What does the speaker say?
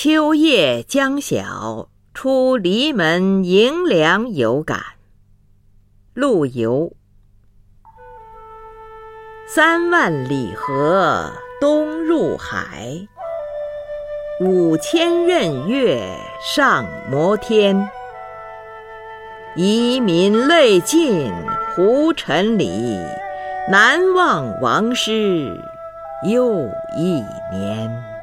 秋夜将晓出篱门迎凉有感。陆游。三万里河东入海。五千仞岳上摩天。遗民泪尽胡尘里。南望王师又一年。